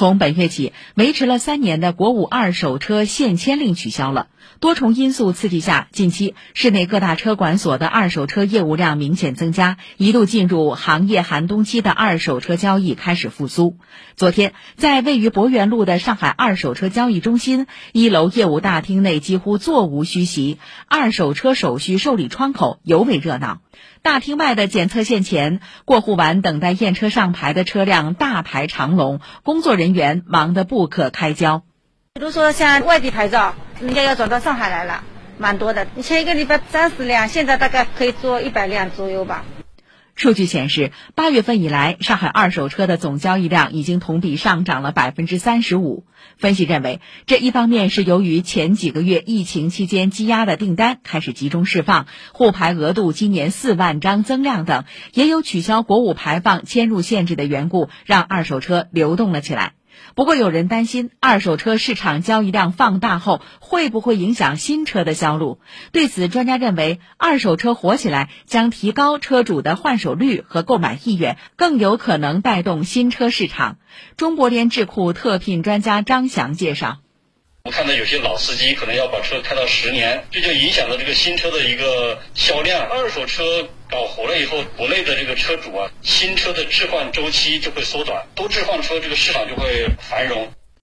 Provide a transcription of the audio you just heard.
从本月起，维持了三年的国五二手车限迁令取消了。多重因素刺激下，近期市内各大车管所的二手车业务量明显增加，一度进入行业寒冬期的二手车交易开始复苏。昨天，在位于博园路的上海二手车交易中心一楼业务大厅内，几乎座无虚席，二手车手续受理窗口尤为热闹。大厅外的检测线前，过户完等待验车上牌的车辆大排长龙，工作人员忙得不可开交。比如说像外地牌照，人家要转到上海来了，蛮多的。你前一个礼拜三十辆，现在大概可以做一百辆左右吧。数据显示，八月份以来，上海二手车的总交易量已经同比上涨了百分之三十五。分析认为，这一方面是由于前几个月疫情期间积压的订单开始集中释放，沪牌额度今年四万张增量等，也有取消国五排放迁入限制的缘故，让二手车流动了起来。不过，有人担心二手车市场交易量放大后会不会影响新车的销路。对此，专家认为，二手车火起来将提高车主的换手率和购买意愿，更有可能带动新车市场。中国联智库特聘专家张翔介绍。我看到有些老司机可能要把车开到十年，这就影响了这个新车的一个销量。二手车搞活了以后，国内的这个车主啊，新车的置换周期就会缩短，多置换车，这个市场就会繁荣。